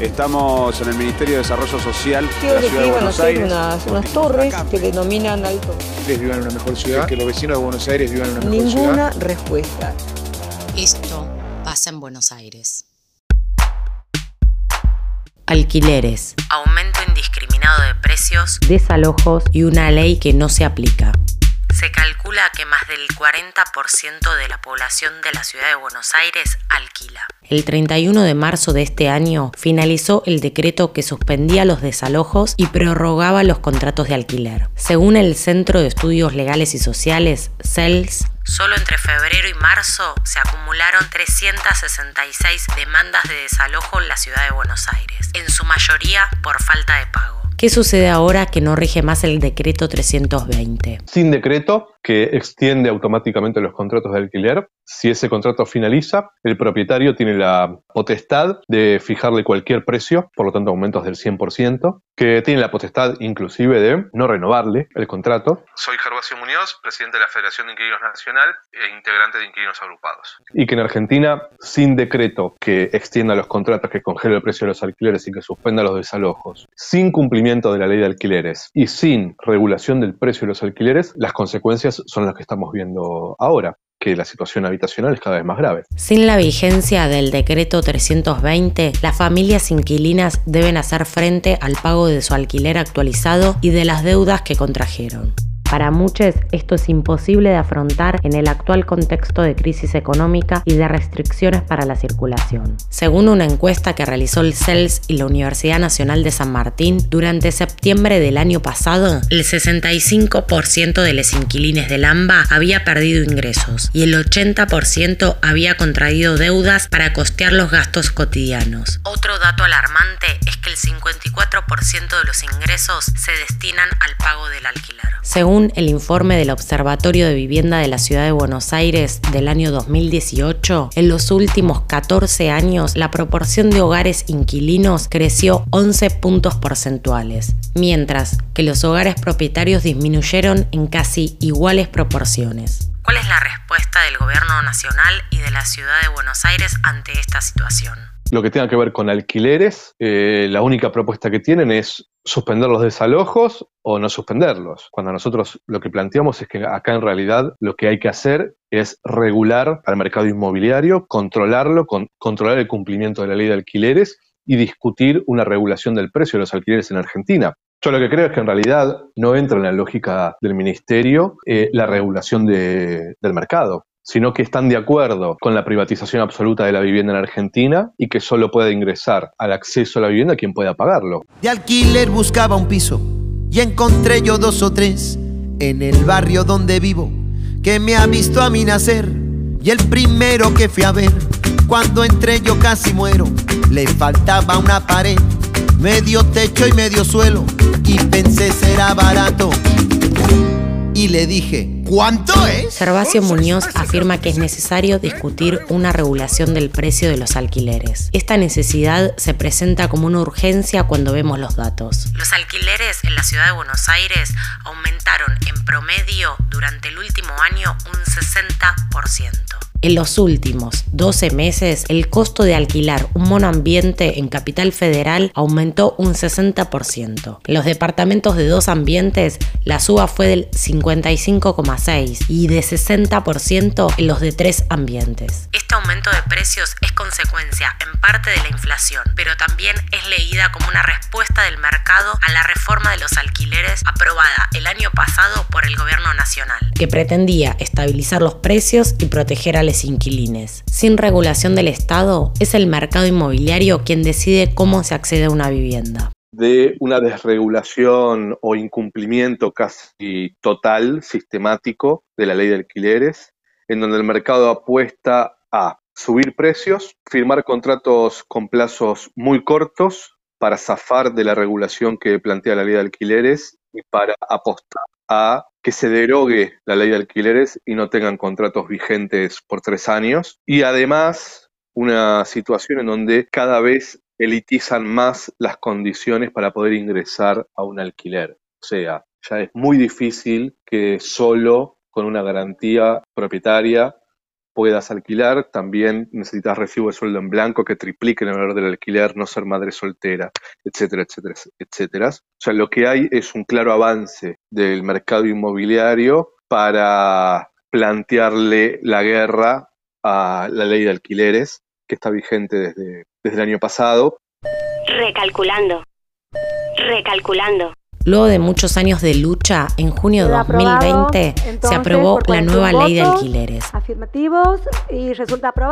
Estamos en el Ministerio de Desarrollo Social de la que Ciudad de iban a Buenos Aires. unas, unas torres que denominan alto. ustedes vivan en una mejor ciudad, que los vecinos de Buenos Aires vivan en una mejor ciudad. Ninguna respuesta. Esto pasa en Buenos Aires. Alquileres, aumento indiscriminado de precios, desalojos y una ley que no se aplica. Calcula que más del 40% de la población de la ciudad de Buenos Aires alquila. El 31 de marzo de este año finalizó el decreto que suspendía los desalojos y prorrogaba los contratos de alquiler. Según el Centro de Estudios Legales y Sociales, CELS, Solo entre febrero y marzo se acumularon 366 demandas de desalojo en la ciudad de Buenos Aires, en su mayoría por falta de pago. ¿Qué sucede ahora que no rige más el decreto 320? sin decreto que extiende automáticamente los contratos de alquiler. Si ese contrato finaliza, el propietario tiene la potestad de fijarle cualquier precio, por lo tanto aumentos del 100%, que tiene la potestad inclusive de no renovarle el contrato. Soy Gervasio Muñoz, presidente de la Federación de Inquilinos Nacional e integrante de Inquilinos Agrupados. Y que en Argentina, sin decreto que extienda los contratos, que congele el precio de los alquileres y que suspenda los desalojos, sin cumplimiento de la ley de alquileres y sin regulación del precio de los alquileres, las consecuencias son las que estamos viendo ahora, que la situación habitacional es cada vez más grave. Sin la vigencia del decreto 320, las familias inquilinas deben hacer frente al pago de su alquiler actualizado y de las deudas que contrajeron. Para muchos esto es imposible de afrontar en el actual contexto de crisis económica y de restricciones para la circulación. Según una encuesta que realizó el CELS y la Universidad Nacional de San Martín, durante septiembre del año pasado, el 65% de los inquilines del AMBA había perdido ingresos y el 80% había contraído deudas para costear los gastos cotidianos. Otro dato alarmante es que el 54% de los ingresos se destinan al pago del alquiler. Según el informe del Observatorio de Vivienda de la Ciudad de Buenos Aires del año 2018, en los últimos 14 años la proporción de hogares inquilinos creció 11 puntos porcentuales, mientras que los hogares propietarios disminuyeron en casi iguales proporciones. ¿Cuál es la respuesta del Gobierno Nacional y de la Ciudad de Buenos Aires ante esta situación? Lo que tenga que ver con alquileres, eh, la única propuesta que tienen es suspender los desalojos o no suspenderlos. Cuando nosotros lo que planteamos es que acá en realidad lo que hay que hacer es regular al mercado inmobiliario, controlarlo, con- controlar el cumplimiento de la ley de alquileres y discutir una regulación del precio de los alquileres en Argentina. Yo lo que creo es que en realidad no entra en la lógica del ministerio eh, la regulación de- del mercado sino que están de acuerdo con la privatización absoluta de la vivienda en Argentina y que solo puede ingresar al acceso a la vivienda quien pueda pagarlo. De alquiler buscaba un piso y encontré yo dos o tres en el barrio donde vivo que me ha visto a mí nacer. Y el primero que fui a ver cuando entré yo casi muero. Le faltaba una pared medio techo y medio suelo. Y pensé será barato. Y le dije ¿cuánto es? Gervasio Muñoz afirma que es necesario discutir una regulación del precio de los alquileres. Esta necesidad se presenta como una urgencia cuando vemos los datos. Los alquileres en la ciudad de Buenos Aires aumentaron en promedio durante el último año un 60%. En los últimos 12 meses, el costo de alquilar un monoambiente en Capital Federal aumentó un 60%. En los departamentos de dos ambientes, la suba fue del 55,6% y de 60% en los de tres ambientes. Este aumento de precios es consecuencia en parte de la inflación, pero también es leída como una respuesta del mercado a la reforma de los alquileres aprobada el año pasado por el gobierno nacional, que pretendía estabilizar los precios y proteger a inquilines. Sin regulación del Estado, es el mercado inmobiliario quien decide cómo se accede a una vivienda. de una desregulación o incumplimiento casi total, sistemático de la ley de alquileres, en donde el mercado apuesta a subir precios, firmar contratos con plazos muy cortos para zafar de la regulación que plantea la ley de alquileres y para apostar a que se derogue la ley de alquileres y no tengan contratos vigentes por tres años. Y además, una situación en donde cada vez elitizan más las condiciones para poder ingresar a un alquiler. O sea, ya es muy difícil que solo con una garantía propietaria puedas alquilar, también necesitas recibo de sueldo en blanco que triplique el valor del alquiler, no ser madre soltera, etcétera, etcétera, etcétera. O sea, lo que hay es un claro avance del mercado inmobiliario para plantearle la guerra a la ley de alquileres que está vigente desde, desde el año pasado. Recalculando. Recalculando. Luego de muchos años de lucha, en junio de 2020 se aprobó la nueva ley de alquileres.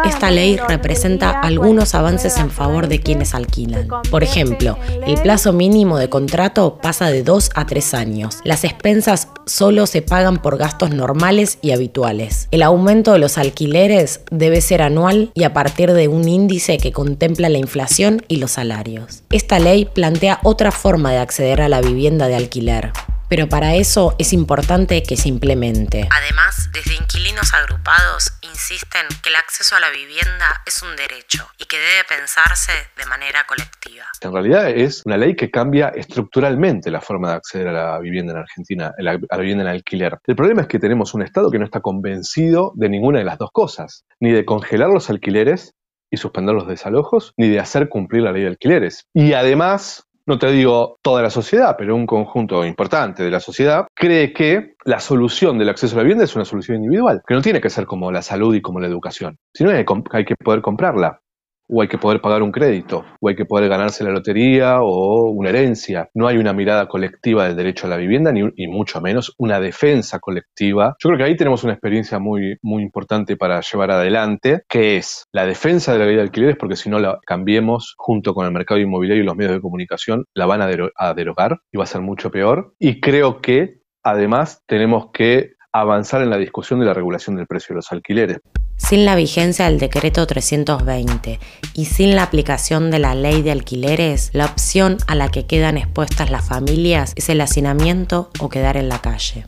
Esta ley representa algunos avances en favor de quienes alquilan. Por ejemplo, el plazo mínimo de contrato pasa de dos a tres años. Las expensas solo se pagan por gastos normales y habituales. El aumento de los alquileres debe ser anual y a partir de un índice que contempla la inflación y los salarios. Esta ley plantea otra forma de acceder a la vivienda de alquiler. Pero para eso es importante que se implemente. Además, desde inquilinos agrupados insisten que el acceso a la vivienda es un derecho y que debe pensarse de manera colectiva. En realidad es una ley que cambia estructuralmente la forma de acceder a la vivienda en Argentina, a la vivienda en alquiler. El problema es que tenemos un Estado que no está convencido de ninguna de las dos cosas, ni de congelar los alquileres y suspender los desalojos, ni de hacer cumplir la ley de alquileres. Y además no te digo toda la sociedad, pero un conjunto importante de la sociedad, cree que la solución del acceso a la vivienda es una solución individual, que no tiene que ser como la salud y como la educación, sino hay, hay que poder comprarla o hay que poder pagar un crédito, o hay que poder ganarse la lotería o una herencia. No hay una mirada colectiva del derecho a la vivienda, ni, mucho menos una defensa colectiva. Yo creo que ahí tenemos una experiencia muy, muy importante para llevar adelante, que es la defensa de la ley de alquileres, porque si no la cambiemos junto con el mercado inmobiliario y los medios de comunicación, la van a, a derogar y va a ser mucho peor. Y creo que además tenemos que avanzar en la discusión de la regulación del precio de los alquileres. Sin la vigencia del decreto 320 y sin la aplicación de la ley de alquileres, la opción a la que quedan expuestas las familias es el hacinamiento o quedar en la calle.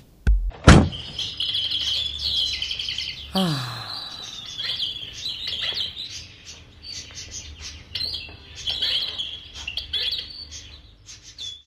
Ah.